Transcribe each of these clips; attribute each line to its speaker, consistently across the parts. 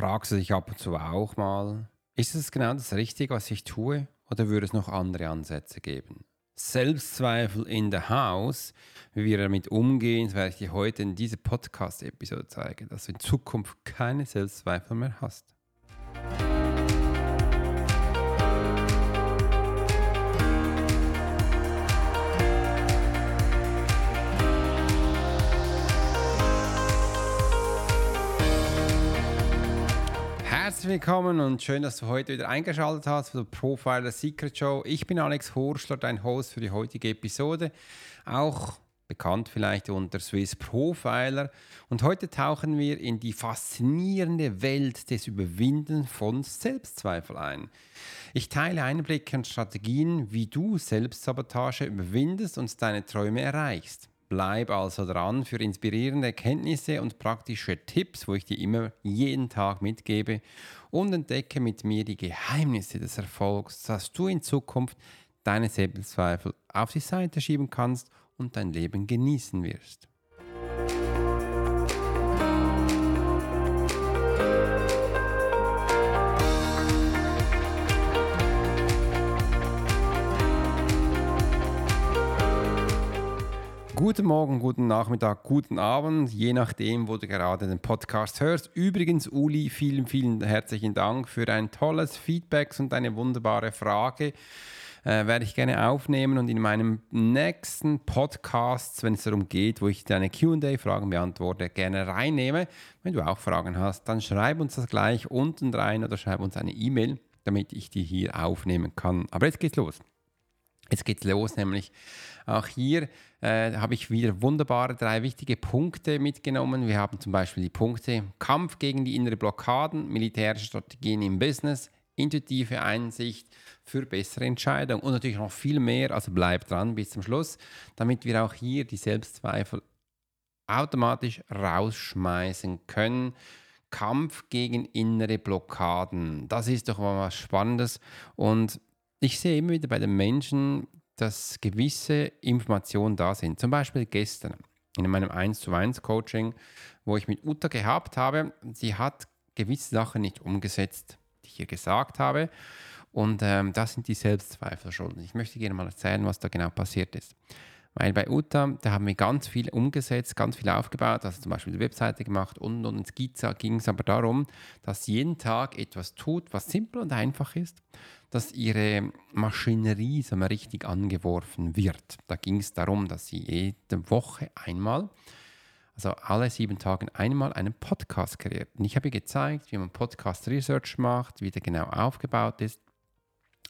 Speaker 1: Fragst du dich ab und zu auch mal, ist es genau das Richtige, was ich tue, oder würde es noch andere Ansätze geben? Selbstzweifel in the house, wie wir damit umgehen, werde ich dir heute in dieser Podcast-Episode zeigen, dass du in Zukunft keine Selbstzweifel mehr hast. Herzlich willkommen und schön, dass du heute wieder eingeschaltet hast für die Profiler Secret Show. Ich bin Alex Horschler, dein Host für die heutige Episode, auch bekannt vielleicht unter Swiss Profiler. Und heute tauchen wir in die faszinierende Welt des Überwinden von Selbstzweifel ein. Ich teile Einblicke und Strategien, wie du Selbstsabotage überwindest und deine Träume erreichst. Bleib also dran für inspirierende Erkenntnisse und praktische Tipps, wo ich dir immer jeden Tag mitgebe und entdecke mit mir die Geheimnisse des Erfolgs, dass du in Zukunft deine Selbstzweifel auf die Seite schieben kannst und dein Leben genießen wirst. Guten Morgen, guten Nachmittag, guten Abend, je nachdem, wo du gerade den Podcast hörst. Übrigens, Uli, vielen, vielen herzlichen Dank für ein tolles Feedback und eine wunderbare Frage. Äh, werde ich gerne aufnehmen und in meinem nächsten Podcast, wenn es darum geht, wo ich deine QA-Fragen beantworte, gerne reinnehme. Wenn du auch Fragen hast, dann schreib uns das gleich unten rein oder schreib uns eine E-Mail, damit ich die hier aufnehmen kann. Aber jetzt geht's los. Jetzt geht's los, nämlich auch hier äh, habe ich wieder wunderbare drei wichtige Punkte mitgenommen. Wir haben zum Beispiel die Punkte Kampf gegen die innere Blockaden, militärische Strategien im Business, intuitive Einsicht für bessere Entscheidungen und natürlich noch viel mehr. Also bleib dran bis zum Schluss, damit wir auch hier die Selbstzweifel automatisch rausschmeißen können. Kampf gegen innere Blockaden. Das ist doch mal was Spannendes. Und ich sehe immer wieder bei den Menschen, dass gewisse Informationen da sind. Zum Beispiel gestern in meinem 1 zu 1 Coaching, wo ich mit Uta gehabt habe, sie hat gewisse Sachen nicht umgesetzt, die ich ihr gesagt habe. Und ähm, das sind die Selbstzweifel schuld. Ich möchte gerne mal erzählen, was da genau passiert ist. Weil bei Uta, da haben wir ganz viel umgesetzt, ganz viel aufgebaut, also zum Beispiel die Webseite gemacht und, und es ging es aber darum, dass sie jeden Tag etwas tut, was simpel und einfach ist, dass ihre Maschinerie so mal richtig angeworfen wird. Da ging es darum, dass sie jede Woche einmal, also alle sieben Tage einmal einen Podcast kreiert. Und ich habe ihr gezeigt, wie man Podcast Research macht, wie der genau aufgebaut ist,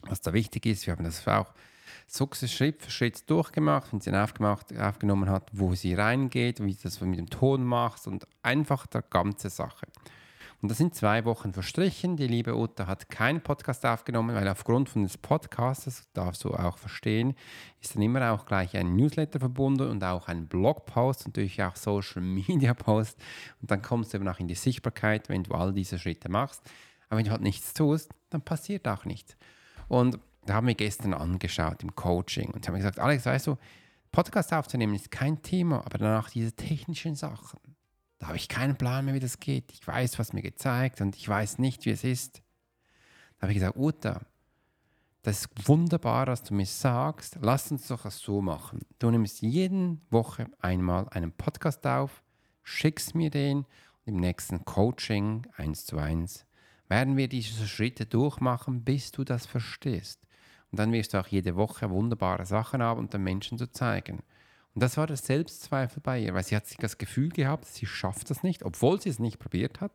Speaker 1: was da wichtig ist. Wir haben das auch sukzessive Schritt für Schritt durchgemacht und sie aufgemacht, aufgenommen hat, wo sie reingeht, wie sie das mit dem Ton macht und einfach der ganze Sache. Und da sind zwei Wochen verstrichen. Die liebe Uta hat keinen Podcast aufgenommen, weil aufgrund von des Podcasts, darfst du auch verstehen, ist dann immer auch gleich ein Newsletter verbunden und auch ein Blogpost, natürlich auch Social Media Post. Und dann kommst du eben auch in die Sichtbarkeit, wenn du all diese Schritte machst. Aber wenn du halt nichts tust, dann passiert auch nichts. Und da haben wir gestern angeschaut im Coaching und haben gesagt, Alex, weißt du, Podcast aufzunehmen ist kein Thema, aber danach diese technischen Sachen. Da habe ich keinen Plan mehr, wie das geht. Ich weiß, was mir gezeigt und ich weiß nicht, wie es ist. Da habe ich gesagt, Uta, das ist wunderbar, was du mir sagst. Lass uns doch das so machen. Du nimmst jede Woche einmal einen Podcast auf, schickst mir den und im nächsten Coaching eins zu eins werden wir diese Schritte durchmachen, bis du das verstehst. Und dann wirst du auch jede Woche wunderbare Sachen haben und den Menschen zu zeigen. Und das war der Selbstzweifel bei ihr, weil sie hat sich das Gefühl gehabt, sie schafft das nicht, obwohl sie es nicht probiert hat.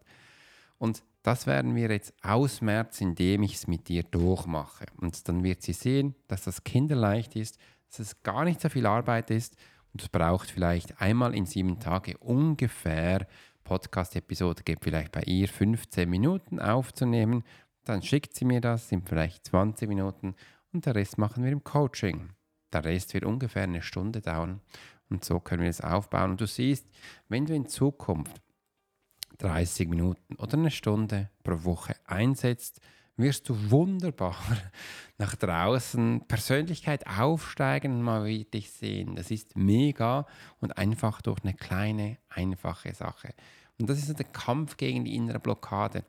Speaker 1: Und das werden wir jetzt ausmerzen, indem ich es mit dir durchmache. Und dann wird sie sehen, dass das kinderleicht ist, dass es gar nicht so viel Arbeit ist und es braucht vielleicht einmal in sieben Tagen ungefähr Podcast-Episode, geht vielleicht bei ihr 15 Minuten aufzunehmen. Dann schickt sie mir das, sind vielleicht 20 Minuten und der Rest machen wir im Coaching. Der Rest wird ungefähr eine Stunde dauern und so können wir es aufbauen. Und du siehst, wenn du in Zukunft 30 Minuten oder eine Stunde pro Woche einsetzt, wirst du wunderbar nach draußen Persönlichkeit aufsteigen und mal wieder dich sehen. Das ist mega und einfach durch eine kleine, einfache Sache. Und das ist der Kampf gegen die innere Blockade.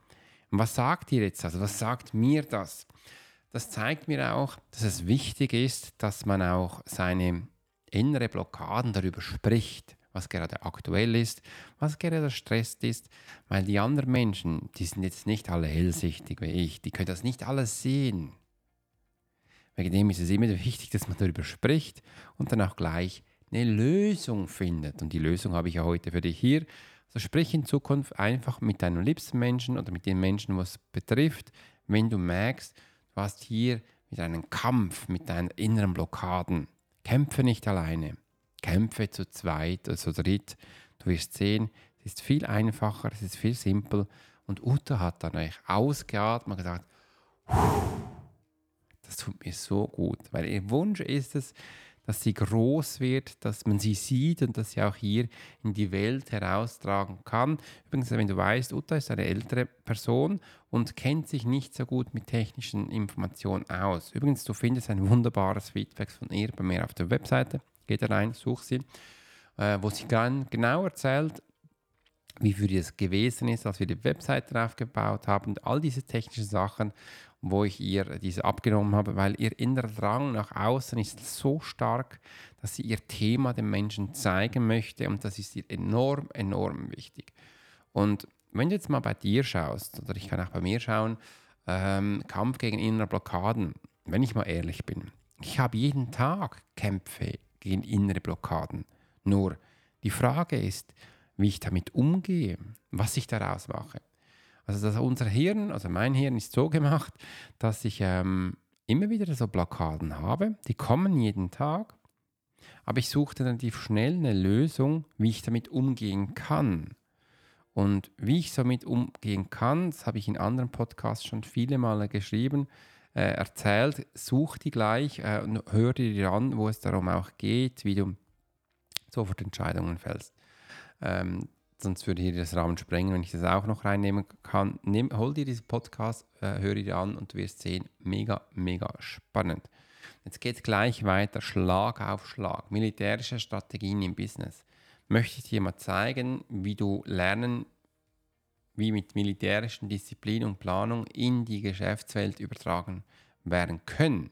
Speaker 1: Und was sagt ihr jetzt? Also was sagt mir das? Das zeigt mir auch, dass es wichtig ist, dass man auch seine innere Blockaden darüber spricht, was gerade aktuell ist, was gerade stresst ist, weil die anderen Menschen, die sind jetzt nicht alle hellsichtig wie ich, die können das nicht alles sehen. Wegen dem ist es immer wichtig, dass man darüber spricht und dann auch gleich eine Lösung findet. Und die Lösung habe ich ja heute für dich hier. Also sprich in Zukunft einfach mit deinem liebsten Menschen oder mit den Menschen, was es betrifft, wenn du merkst, du hast hier mit einem Kampf, mit deinen inneren Blockaden. Kämpfe nicht alleine. Kämpfe zu zweit oder zu dritt. Du wirst sehen, es ist viel einfacher, es ist viel simpel. Und Uta hat dann eigentlich ausgeatmet und gesagt, das tut mir so gut, weil ihr Wunsch ist es, dass sie groß wird, dass man sie sieht und dass sie auch hier in die Welt heraustragen kann. Übrigens, wenn du weißt, Uta ist eine ältere Person und kennt sich nicht so gut mit technischen Informationen aus. Übrigens, du findest ein wunderbares Feedback von ihr bei mir auf der Webseite. Geh da rein, such sie, äh, wo sie dann genau erzählt, wie für das gewesen ist, als wir die Webseite aufgebaut haben und all diese technischen Sachen wo ich ihr diese abgenommen habe, weil ihr innerer Drang nach außen ist so stark, dass sie ihr Thema den Menschen zeigen möchte und das ist ihr enorm, enorm wichtig. Und wenn du jetzt mal bei dir schaust, oder ich kann auch bei mir schauen, ähm, Kampf gegen innere Blockaden, wenn ich mal ehrlich bin, ich habe jeden Tag Kämpfe gegen innere Blockaden. Nur die Frage ist, wie ich damit umgehe, was ich daraus mache. Also dass unser Hirn, also mein Hirn ist so gemacht, dass ich ähm, immer wieder so Blockaden habe. Die kommen jeden Tag. Aber ich suche dann relativ schnell eine Lösung, wie ich damit umgehen kann. Und wie ich damit umgehen kann, das habe ich in anderen Podcasts schon viele Male geschrieben, äh, erzählt, such die gleich äh, und hör dir an, wo es darum auch geht, wie du sofort Entscheidungen fällst. Ähm, sonst würde hier das Rahmen sprengen, wenn ich das auch noch reinnehmen kann. Nimm, hol dir diesen Podcast, äh, hör dir an und du wirst sehen, mega, mega spannend. Jetzt geht es gleich weiter, Schlag auf Schlag, militärische Strategien im Business. Möchte ich dir mal zeigen, wie du lernen, wie mit militärischen Disziplin und Planung in die Geschäftswelt übertragen werden können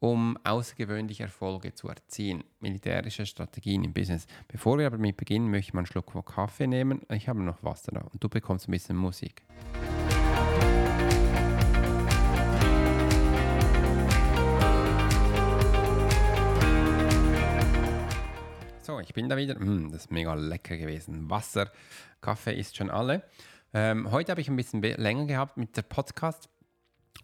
Speaker 1: um außergewöhnliche Erfolge zu erzielen. Militärische Strategien im Business. Bevor wir aber mit beginnen, möchte ich mal einen Schluck Kaffee nehmen. Ich habe noch Wasser da und du bekommst ein bisschen Musik. So, ich bin da wieder. Mm, das ist mega lecker gewesen. Wasser, Kaffee ist schon alle. Ähm, heute habe ich ein bisschen länger gehabt mit der Podcast.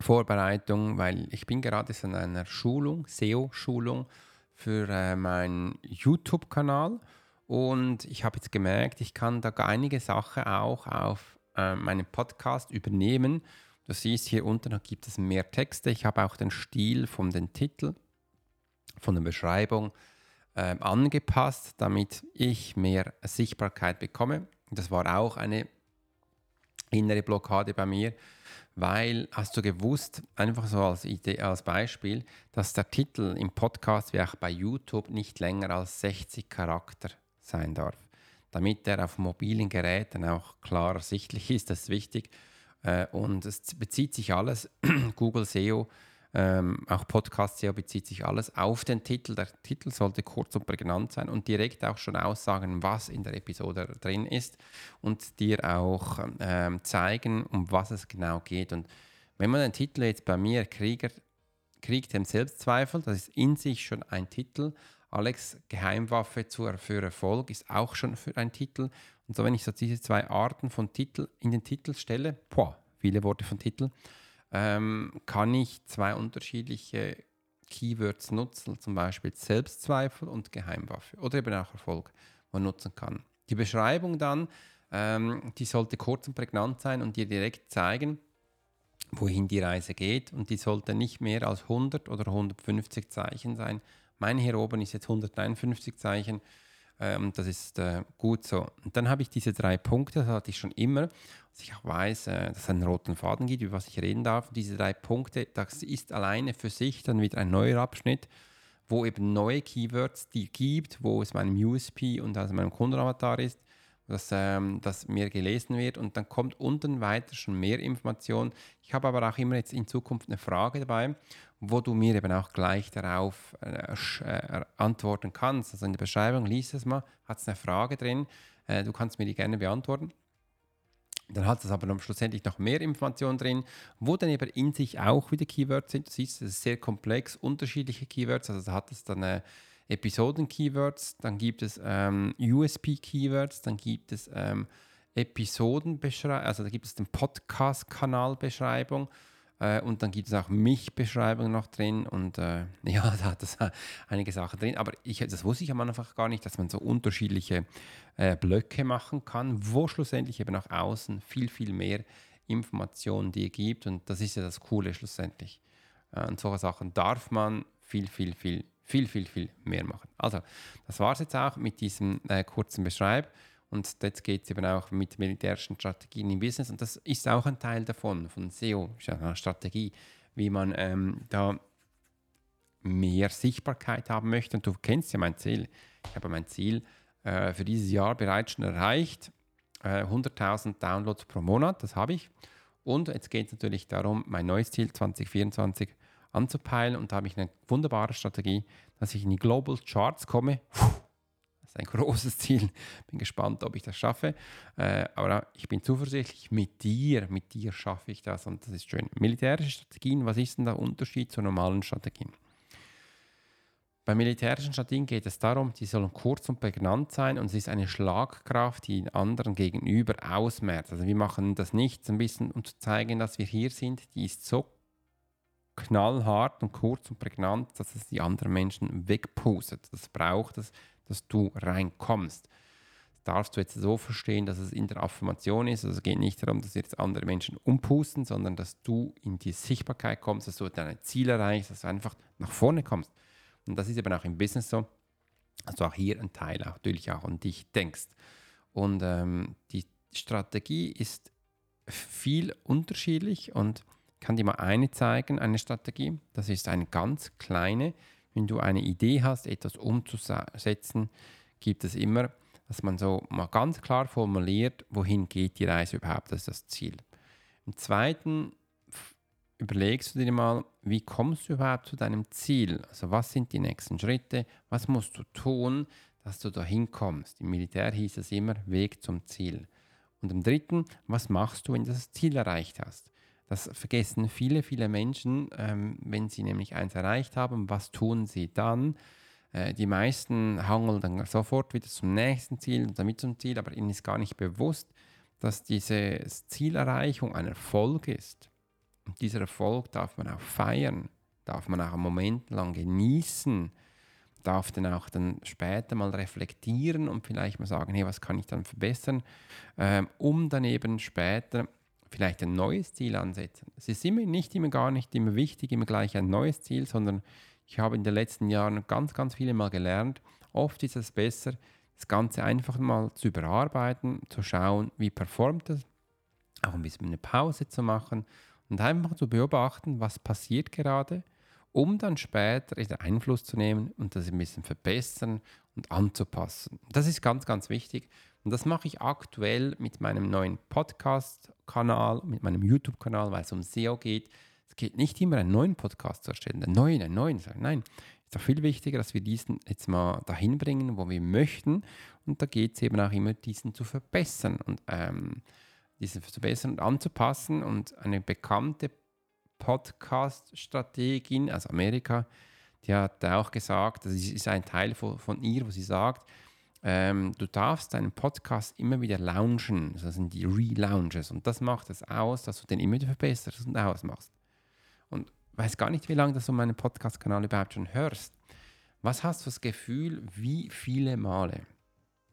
Speaker 1: Vorbereitung, weil ich bin gerade in einer Schulung, SEO-Schulung für äh, meinen YouTube-Kanal und ich habe jetzt gemerkt, ich kann da einige Sachen auch auf äh, meinen Podcast übernehmen. Du siehst hier unten gibt es mehr Texte. Ich habe auch den Stil von den Titel, von der Beschreibung äh, angepasst, damit ich mehr Sichtbarkeit bekomme. Das war auch eine innere Blockade bei mir weil hast du gewusst, einfach so als Idee, als Beispiel, dass der Titel im Podcast wie auch bei YouTube nicht länger als 60 Charakter sein darf. Damit er auf mobilen Geräten auch klar ersichtlich ist, das ist wichtig. Äh, und es bezieht sich alles, Google SEO ähm, auch Podcast SEO bezieht sich alles auf den Titel. Der Titel sollte kurz und prägnant sein und direkt auch schon aussagen, was in der Episode drin ist und dir auch ähm, zeigen, um was es genau geht. Und wenn man den Titel jetzt bei mir Krieger, Krieg dem Selbstzweifel, das ist in sich schon ein Titel. Alex Geheimwaffe für Erfolg ist auch schon für ein Titel. Und so, wenn ich so diese zwei Arten von Titel in den Titel stelle, boah, viele Worte von Titel, ähm, kann ich zwei unterschiedliche Keywords nutzen, zum Beispiel Selbstzweifel und Geheimwaffe oder eben auch Erfolg, man nutzen kann. Die Beschreibung dann, ähm, die sollte kurz und prägnant sein und dir direkt zeigen, wohin die Reise geht und die sollte nicht mehr als 100 oder 150 Zeichen sein. Meine hier oben ist jetzt 151 Zeichen ähm, das ist äh, gut so. Und dann habe ich diese drei Punkte, das hatte ich schon immer, dass ich auch weiß, äh, dass es einen roten Faden gibt, über was ich reden darf. Und diese drei Punkte, das ist alleine für sich dann wieder ein neuer Abschnitt, wo eben neue Keywords die gibt, wo es meinem USP und also meinem Kundenavatar ist, dass ähm, das mehr gelesen wird und dann kommt unten weiter schon mehr Information. Ich habe aber auch immer jetzt in Zukunft eine Frage dabei, wo du mir eben auch gleich darauf äh, äh, antworten kannst. Also in der Beschreibung, liest es mal, hat es eine Frage drin, äh, du kannst mir die gerne beantworten. Dann hat es aber noch schlussendlich noch mehr Informationen drin, wo dann eben in sich auch wieder Keywords sind. Du siehst, es ist sehr komplex, unterschiedliche Keywords. Also da hat es dann äh, Episoden-Keywords, dann gibt es ähm, USP-Keywords, dann gibt es ähm, Episodenbeschreibung, also da gibt es den Podcast-Kanal-Beschreibung äh, und dann gibt es auch Mich-Beschreibung noch drin und äh, ja, da hat es einige Sachen drin, aber ich, das wusste ich am Anfang gar nicht, dass man so unterschiedliche äh, Blöcke machen kann, wo schlussendlich eben nach außen viel, viel mehr Informationen dir gibt und das ist ja das Coole schlussendlich. Äh, und solche Sachen darf man viel, viel, viel viel, viel, viel mehr machen. Also, das war es jetzt auch mit diesem äh, kurzen Beschreib. Und jetzt geht es eben auch mit militärischen Strategien im Business. Und das ist auch ein Teil davon, von SEO, Strategie, wie man ähm, da mehr Sichtbarkeit haben möchte. Und du kennst ja mein Ziel. Ich habe mein Ziel äh, für dieses Jahr bereits schon erreicht. Äh, 100.000 Downloads pro Monat, das habe ich. Und jetzt geht es natürlich darum, mein neues Ziel 2024 anzupeilen. Und da habe ich eine wunderbare Strategie, dass ich in die Global Charts komme. Das ist ein großes Ziel. Bin gespannt, ob ich das schaffe. Äh, aber ich bin zuversichtlich, mit dir, mit dir schaffe ich das. Und das ist schön. Militärische Strategien, was ist denn der Unterschied zu normalen Strategien? Bei militärischen Strategien geht es darum, die sollen kurz und prägnant sein und es ist eine Schlagkraft, die anderen gegenüber ausmerzt. Also wir machen das nicht ein bisschen, um zu zeigen, dass wir hier sind. Die ist so knallhart und kurz und prägnant, dass es die anderen Menschen wegpustet. Das braucht es, dass du reinkommst. Das darfst du jetzt so verstehen, dass es in der Affirmation ist. Also es geht nicht darum, dass jetzt andere Menschen umpusten, sondern dass du in die Sichtbarkeit kommst, dass du deine Ziele erreichst, dass du einfach nach vorne kommst. Und das ist eben auch im Business so, dass du auch hier ein Teil natürlich auch an dich denkst. Und ähm, die Strategie ist viel unterschiedlich und kann dir mal eine zeigen, eine Strategie. Das ist eine ganz kleine. Wenn du eine Idee hast, etwas umzusetzen, gibt es immer, dass man so mal ganz klar formuliert, wohin geht die Reise überhaupt, das ist das Ziel. Im zweiten überlegst du dir mal, wie kommst du überhaupt zu deinem Ziel? Also was sind die nächsten Schritte? Was musst du tun, dass du dahin kommst? Im Militär hieß es immer Weg zum Ziel. Und im dritten, was machst du, wenn du das Ziel erreicht hast? Das vergessen viele, viele Menschen, ähm, wenn sie nämlich eins erreicht haben. Was tun sie dann? Äh, die meisten hangeln dann sofort wieder zum nächsten Ziel und damit zum Ziel, aber ihnen ist gar nicht bewusst, dass diese Zielerreichung ein Erfolg ist. Und dieser Erfolg darf man auch feiern, darf man auch einen Moment lang genießen, darf dann auch dann später mal reflektieren und vielleicht mal sagen, hey, was kann ich dann verbessern, ähm, um dann eben später vielleicht ein neues Ziel ansetzen. Es ist immer nicht immer gar nicht immer wichtig, immer gleich ein neues Ziel, sondern ich habe in den letzten Jahren ganz, ganz viele Mal gelernt, oft ist es besser, das Ganze einfach mal zu überarbeiten, zu schauen, wie performt es, auch ein bisschen eine Pause zu machen und einfach zu beobachten, was passiert gerade, um dann später den Einfluss zu nehmen und das ein bisschen verbessern und anzupassen. Das ist ganz, ganz wichtig. Und das mache ich aktuell mit meinem neuen Podcast-Kanal, mit meinem YouTube-Kanal, weil es um SEO geht. Es geht nicht immer einen neuen Podcast zu erstellen, einen neuen, einen neuen. Nein, es ist doch viel wichtiger, dass wir diesen jetzt mal dahin bringen, wo wir möchten. Und da geht es eben auch immer, diesen zu verbessern und ähm, diesen zu verbessern und anzupassen. Und eine bekannte Podcast-Strategin aus Amerika, die hat auch gesagt, das ist ein Teil von, von ihr, wo sie sagt, ähm, du darfst deinen Podcast immer wieder launchen. Das sind die Relaunches. Und das macht es aus, dass du den immer wieder verbesserst und ausmachst. Und weiß gar nicht, wie lange du meinen Podcast-Kanal überhaupt schon hörst. Was hast du das Gefühl, wie viele Male?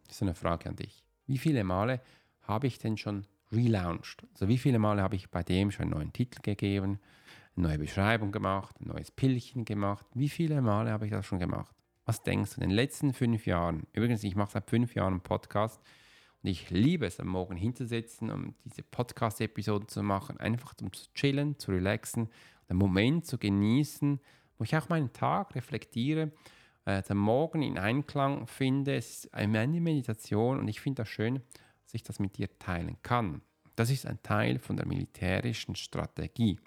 Speaker 1: Das ist eine Frage an dich. Wie viele Male habe ich denn schon relaunched? Also wie viele Male habe ich bei dem schon einen neuen Titel gegeben, eine neue Beschreibung gemacht, ein neues Pillchen gemacht? Wie viele Male habe ich das schon gemacht? Was denkst du in den letzten fünf Jahren? Übrigens, ich mache seit fünf Jahren einen Podcast und ich liebe es, am Morgen hinzusetzen, um diese Podcast-Episoden zu machen, einfach um zu chillen, zu relaxen, den Moment zu genießen, wo ich auch meinen Tag reflektiere äh, den Morgen in Einklang finde. Es ist eine Meditation und ich finde das schön, dass ich das mit dir teilen kann. Das ist ein Teil von der militärischen Strategie.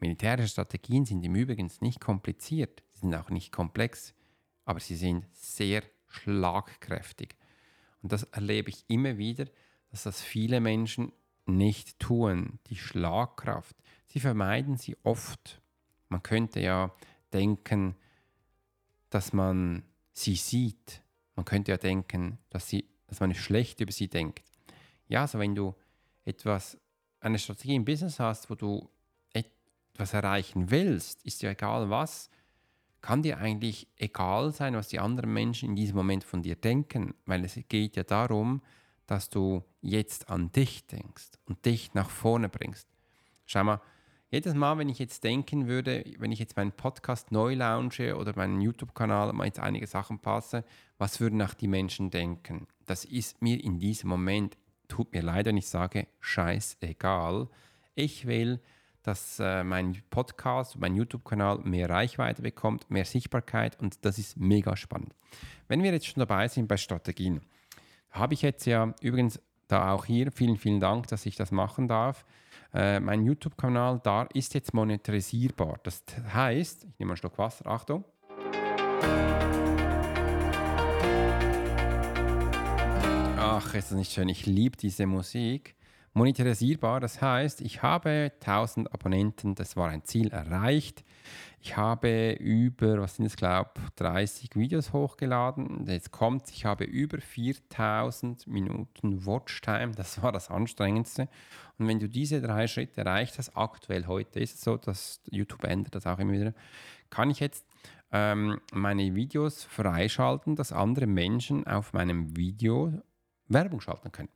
Speaker 1: Militärische Strategien sind im Übrigen nicht kompliziert, sie sind auch nicht komplex, aber sie sind sehr schlagkräftig. Und das erlebe ich immer wieder, dass das viele Menschen nicht tun. Die Schlagkraft, sie vermeiden sie oft. Man könnte ja denken, dass man sie sieht. Man könnte ja denken, dass, sie, dass man schlecht über sie denkt. Ja, also wenn du etwas, eine Strategie im Business hast, wo du etwas erreichen willst, ist ja egal was, kann dir eigentlich egal sein, was die anderen Menschen in diesem Moment von dir denken, weil es geht ja darum, dass du jetzt an dich denkst und dich nach vorne bringst. Schau mal, jedes Mal, wenn ich jetzt denken würde, wenn ich jetzt meinen Podcast neu launche oder meinen YouTube-Kanal mal jetzt einige Sachen passe, was würden auch die Menschen denken? Das ist mir in diesem Moment, tut mir leid, wenn ich sage, scheißegal. Ich will, dass äh, mein Podcast, mein YouTube-Kanal mehr Reichweite bekommt, mehr Sichtbarkeit und das ist mega spannend. Wenn wir jetzt schon dabei sind bei Strategien, habe ich jetzt ja übrigens da auch hier, vielen, vielen Dank, dass ich das machen darf. Äh, mein YouTube-Kanal da ist jetzt monetarisierbar. Das heißt, ich nehme einen Schluck Wasser, Achtung. Ach, ist das nicht schön? Ich liebe diese Musik monetarisierbar. Das heißt, ich habe 1000 Abonnenten, das war ein Ziel erreicht. Ich habe über, was sind es, glaube 30 Videos hochgeladen. Jetzt kommt, ich habe über 4000 Minuten Watchtime. Das war das Anstrengendste. Und wenn du diese drei Schritte erreicht hast, aktuell heute ist es so, dass YouTube ändert das auch immer wieder, kann ich jetzt ähm, meine Videos freischalten, dass andere Menschen auf meinem Video Werbung schalten können.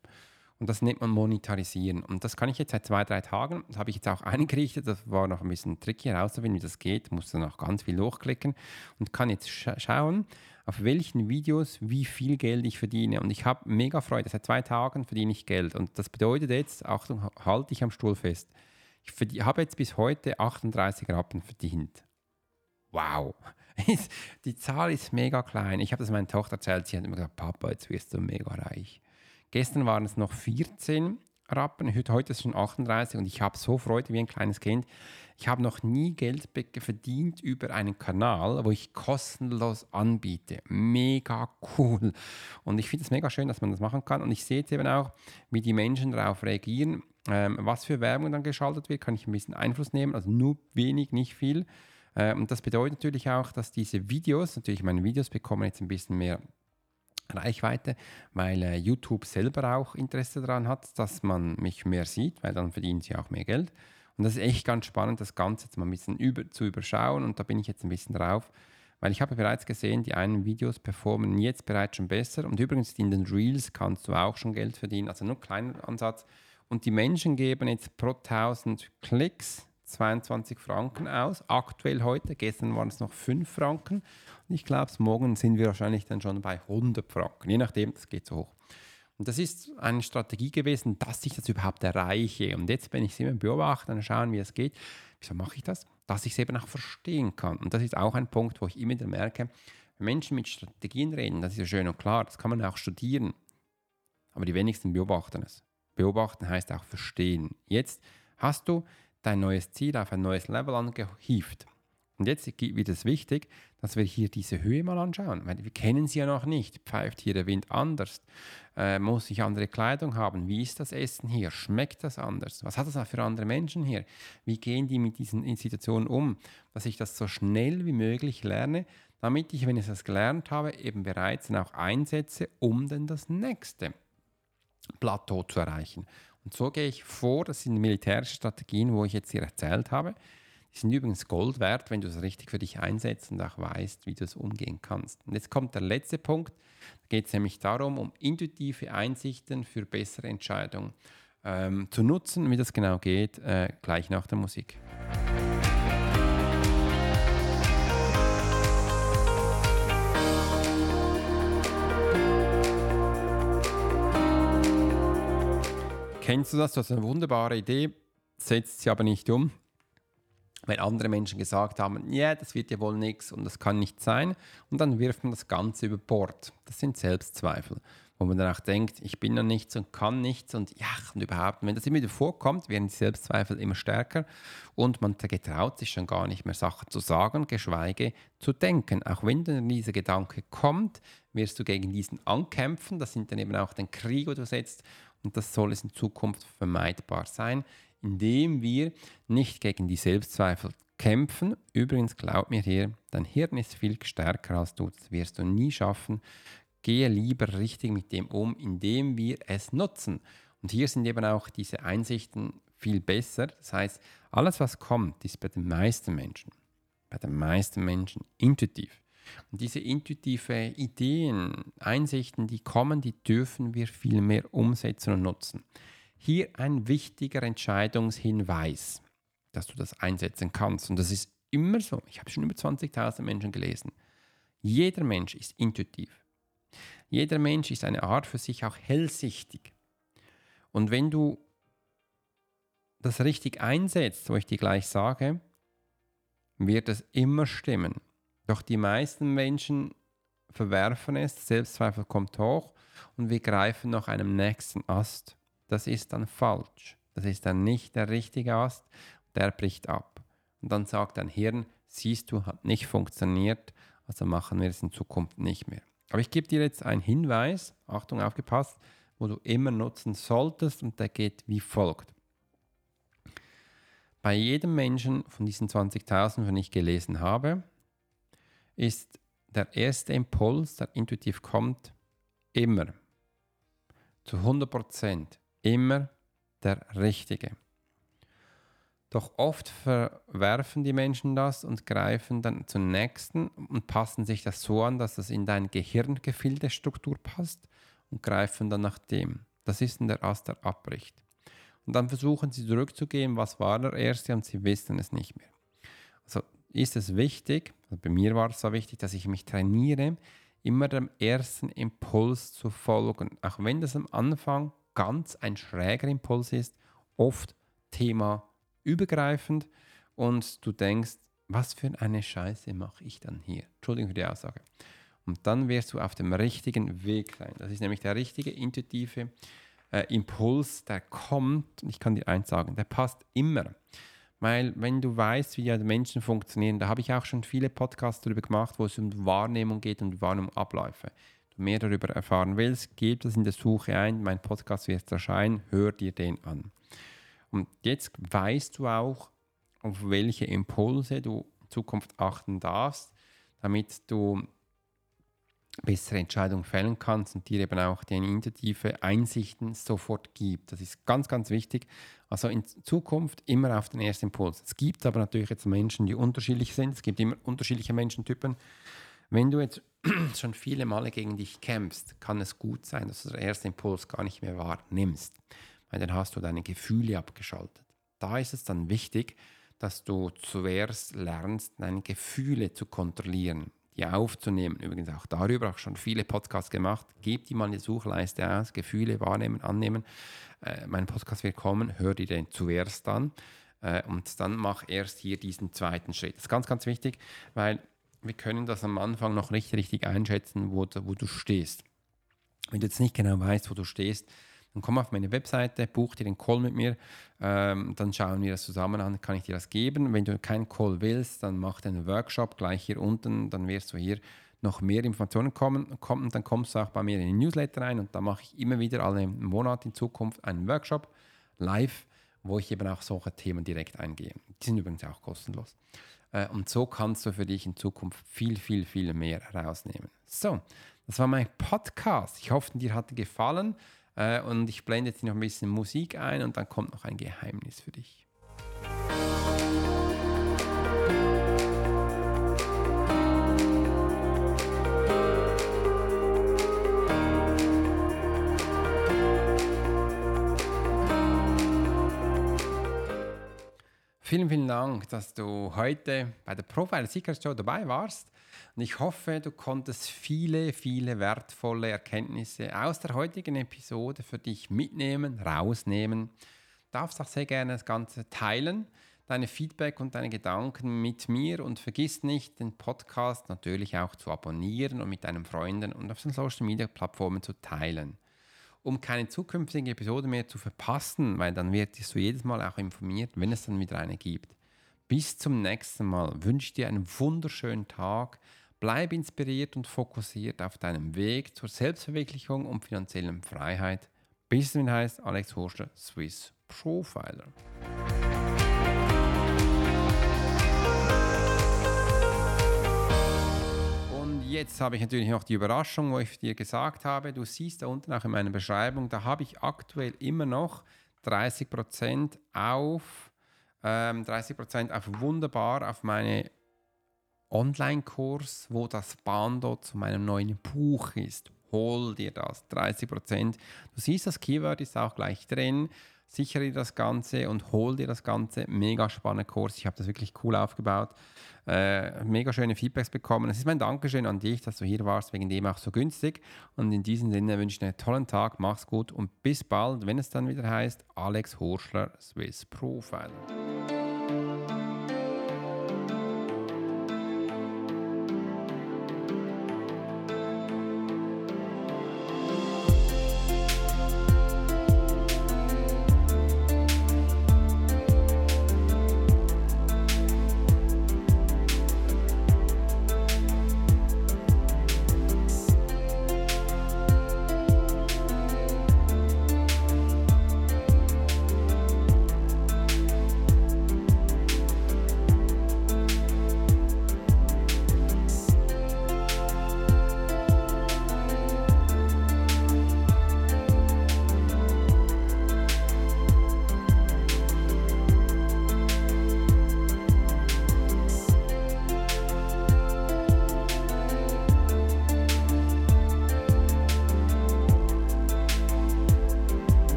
Speaker 1: Und das nennt man Monetarisieren. Und das kann ich jetzt seit zwei, drei Tagen. Das habe ich jetzt auch eingerichtet. Das war noch ein bisschen tricky herauszufinden, wie das geht. Musste noch ganz viel hochklicken und kann jetzt scha schauen, auf welchen Videos wie viel Geld ich verdiene. Und ich habe mega Freude. Seit zwei Tagen verdiene ich Geld. Und das bedeutet jetzt, Achtung, halte ich am Stuhl fest. Ich habe jetzt bis heute 38 Rappen verdient. Wow. Die Zahl ist mega klein. Ich habe das meiner Tochter erzählt. Sie hat immer gesagt, Papa, jetzt wirst du mega reich. Gestern waren es noch 14 Rappen, heute ist es schon 38 und ich habe so Freude wie ein kleines Kind. Ich habe noch nie Geld verdient über einen Kanal, wo ich kostenlos anbiete. Mega cool. Und ich finde es mega schön, dass man das machen kann. Und ich sehe jetzt eben auch, wie die Menschen darauf reagieren. Ähm, was für Werbung dann geschaltet wird, kann ich ein bisschen Einfluss nehmen. Also nur wenig, nicht viel. Äh, und das bedeutet natürlich auch, dass diese Videos, natürlich meine Videos bekommen jetzt ein bisschen mehr Reichweite, weil äh, YouTube selber auch Interesse daran hat, dass man mich mehr sieht, weil dann verdienen sie auch mehr Geld. Und das ist echt ganz spannend, das Ganze jetzt mal ein bisschen über, zu überschauen und da bin ich jetzt ein bisschen drauf, weil ich habe bereits gesehen, die einen Videos performen jetzt bereits schon besser und übrigens in den Reels kannst du auch schon Geld verdienen, also nur ein kleiner Ansatz. Und die Menschen geben jetzt pro 1000 Klicks 22 Franken aus, aktuell heute, gestern waren es noch 5 Franken ich glaube, morgen sind wir wahrscheinlich dann schon bei 100 Franken, je nachdem, das geht so hoch. Und das ist eine Strategie gewesen, dass ich das überhaupt erreiche. Und jetzt bin ich es immer beobachten und schauen, wie es geht. Wieso mache ich das? Dass ich es eben auch verstehen kann. Und das ist auch ein Punkt, wo ich immer wieder merke, wenn Menschen mit Strategien reden, das ist ja schön und klar, das kann man auch studieren. Aber die wenigsten beobachten es. Beobachten heißt auch verstehen. Jetzt hast du dein neues Ziel auf ein neues Level angehieft. Und jetzt wird es wichtig, dass wir hier diese Höhe mal anschauen, weil wir kennen sie ja noch nicht. Pfeift hier der Wind anders? Äh, muss ich andere Kleidung haben? Wie ist das Essen hier? Schmeckt das anders? Was hat das auch für andere Menschen hier? Wie gehen die mit diesen Situationen um? Dass ich das so schnell wie möglich lerne, damit ich, wenn ich das gelernt habe, eben bereits dann auch einsetze, um dann das nächste Plateau zu erreichen. Und so gehe ich vor, das sind militärische Strategien, wo ich jetzt hier erzählt habe. Die sind übrigens Gold wert, wenn du es richtig für dich einsetzt und auch weißt, wie du es umgehen kannst. Und jetzt kommt der letzte Punkt. Da geht es nämlich darum, um intuitive Einsichten für bessere Entscheidungen ähm, zu nutzen. Wie das genau geht, äh, gleich nach der Musik. Kennst du das? Du hast eine wunderbare Idee, setzt sie aber nicht um weil andere Menschen gesagt haben, ja, das wird ja wohl nichts und das kann nicht sein. Und dann wirft man das Ganze über Bord. Das sind Selbstzweifel, wo man danach denkt, ich bin ja nichts und kann nichts und ja, und überhaupt. Wenn das immer wieder vorkommt, werden die Selbstzweifel immer stärker und man getraut sich schon gar nicht mehr Sachen zu sagen, geschweige zu denken. Auch wenn dann dieser Gedanke kommt, wirst du gegen diesen ankämpfen. Das sind dann eben auch den Krieg, wo du setzt. Und das soll es in Zukunft vermeidbar sein indem wir nicht gegen die Selbstzweifel kämpfen. Übrigens, glaub mir hier, dein Hirn ist viel stärker als du. Das wirst du nie schaffen. Gehe lieber richtig mit dem um, indem wir es nutzen. Und hier sind eben auch diese Einsichten viel besser. Das heißt, alles, was kommt, ist bei den meisten Menschen, bei den meisten Menschen intuitiv. Und diese intuitive Ideen, Einsichten, die kommen, die dürfen wir viel mehr umsetzen und nutzen. Hier ein wichtiger Entscheidungshinweis, dass du das einsetzen kannst. Und das ist immer so. Ich habe schon über 20.000 Menschen gelesen. Jeder Mensch ist intuitiv. Jeder Mensch ist eine Art für sich auch hellsichtig. Und wenn du das richtig einsetzt, wo ich dir gleich sage, wird es immer stimmen. Doch die meisten Menschen verwerfen es, Selbstzweifel kommt hoch und wir greifen nach einem nächsten Ast das ist dann falsch. Das ist dann nicht der richtige Ast, der bricht ab. Und dann sagt dein Hirn, siehst du, hat nicht funktioniert, also machen wir es in Zukunft nicht mehr. Aber ich gebe dir jetzt einen Hinweis, Achtung, aufgepasst, wo du immer nutzen solltest und der geht wie folgt. Bei jedem Menschen von diesen 20.000, von ich gelesen habe, ist der erste Impuls, der intuitiv kommt, immer zu 100 Prozent immer der Richtige. Doch oft verwerfen die Menschen das und greifen dann zum nächsten und passen sich das so an, dass es in deine Gehirngefildestruktur passt und greifen dann nach dem. Das ist in der Ast, der abbricht. Und dann versuchen sie zurückzugehen, was war der erste und sie wissen es nicht mehr. Also ist es wichtig, bei mir war es so wichtig, dass ich mich trainiere, immer dem ersten Impuls zu folgen. Auch wenn das am Anfang ganz ein schräger Impuls ist, oft Thema übergreifend und du denkst, was für eine Scheiße mache ich dann hier? Entschuldigung für die Aussage. Und dann wirst du auf dem richtigen Weg sein. Das ist nämlich der richtige intuitive äh, Impuls, der kommt, ich kann dir eins sagen, der passt immer. Weil wenn du weißt, wie ja Menschen funktionieren, da habe ich auch schon viele Podcasts darüber gemacht, wo es um Wahrnehmung geht und Wahrnehmungsabläufe mehr darüber erfahren willst, gib das in der Suche ein. Mein Podcast wird erscheinen. Hör dir den an. Und jetzt weißt du auch, auf welche Impulse du in Zukunft achten darfst, damit du bessere Entscheidungen fällen kannst und dir eben auch die intuitive Einsichten sofort gibt. Das ist ganz, ganz wichtig. Also in Zukunft immer auf den ersten Impuls. Es gibt aber natürlich jetzt Menschen, die unterschiedlich sind. Es gibt immer unterschiedliche Menschentypen. Wenn du jetzt schon viele Male gegen dich kämpfst, kann es gut sein, dass du den ersten Impuls gar nicht mehr wahrnimmst, weil dann hast du deine Gefühle abgeschaltet. Da ist es dann wichtig, dass du zuerst lernst, deine Gefühle zu kontrollieren, die aufzunehmen. Übrigens auch darüber auch schon viele Podcasts gemacht. Gib die mal in die Suchleiste aus, Gefühle wahrnehmen, annehmen. Äh, mein Podcast wird kommen, hör dir den zuerst an äh, und dann mach erst hier diesen zweiten Schritt. Das ist ganz, ganz wichtig, weil wir können das am Anfang noch nicht richtig einschätzen, wo, wo du stehst. Wenn du jetzt nicht genau weißt, wo du stehst, dann komm auf meine Webseite, buch dir den Call mit mir, ähm, dann schauen wir das zusammen an, kann ich dir das geben. Wenn du keinen Call willst, dann mach den Workshop gleich hier unten, dann wirst du hier noch mehr Informationen kommen, kommen dann kommst du auch bei mir in den Newsletter rein und da mache ich immer wieder alle Monate in Zukunft einen Workshop live, wo ich eben auch solche Themen direkt eingehe. Die sind übrigens auch kostenlos. Äh, und so kannst du für dich in Zukunft viel, viel, viel mehr herausnehmen. So, das war mein Podcast. Ich hoffe, dir hat gefallen. Äh, und ich blende jetzt noch ein bisschen Musik ein und dann kommt noch ein Geheimnis für dich. Vielen, vielen Dank, dass du heute bei der Profile Secret Show dabei warst. Und ich hoffe, du konntest viele, viele wertvolle Erkenntnisse aus der heutigen Episode für dich mitnehmen, rausnehmen. Du darfst auch sehr gerne das Ganze teilen, deine Feedback und deine Gedanken mit mir und vergiss nicht, den Podcast natürlich auch zu abonnieren und mit deinen Freunden und auf den Social Media Plattformen zu teilen. Um keine zukünftige Episode mehr zu verpassen, weil dann wirst du jedes Mal auch informiert, wenn es dann wieder eine gibt. Bis zum nächsten Mal wünsche dir einen wunderschönen Tag. Bleib inspiriert und fokussiert auf deinem Weg zur Selbstverwirklichung und finanziellen Freiheit. Bis dahin heißt Alex Horschler, Swiss Profiler. jetzt habe ich natürlich noch die Überraschung, wo ich dir gesagt habe, du siehst da unten auch in meiner Beschreibung, da habe ich aktuell immer noch 30% auf, ähm, 30% auf wunderbar auf meine Online-Kurs, wo das Bando zu meinem neuen Buch ist. Hol dir das, 30%. Du siehst, das Keyword ist auch gleich drin sichere dir das Ganze und hol dir das Ganze. Mega spannender Kurs. Ich habe das wirklich cool aufgebaut. Äh, mega schöne Feedbacks bekommen. Es ist mein Dankeschön an dich, dass du hier warst, wegen dem auch so günstig. Und in diesem Sinne wünsche ich dir einen tollen Tag, mach's gut und bis bald, wenn es dann wieder heißt Alex Horschler, Swiss Profiler.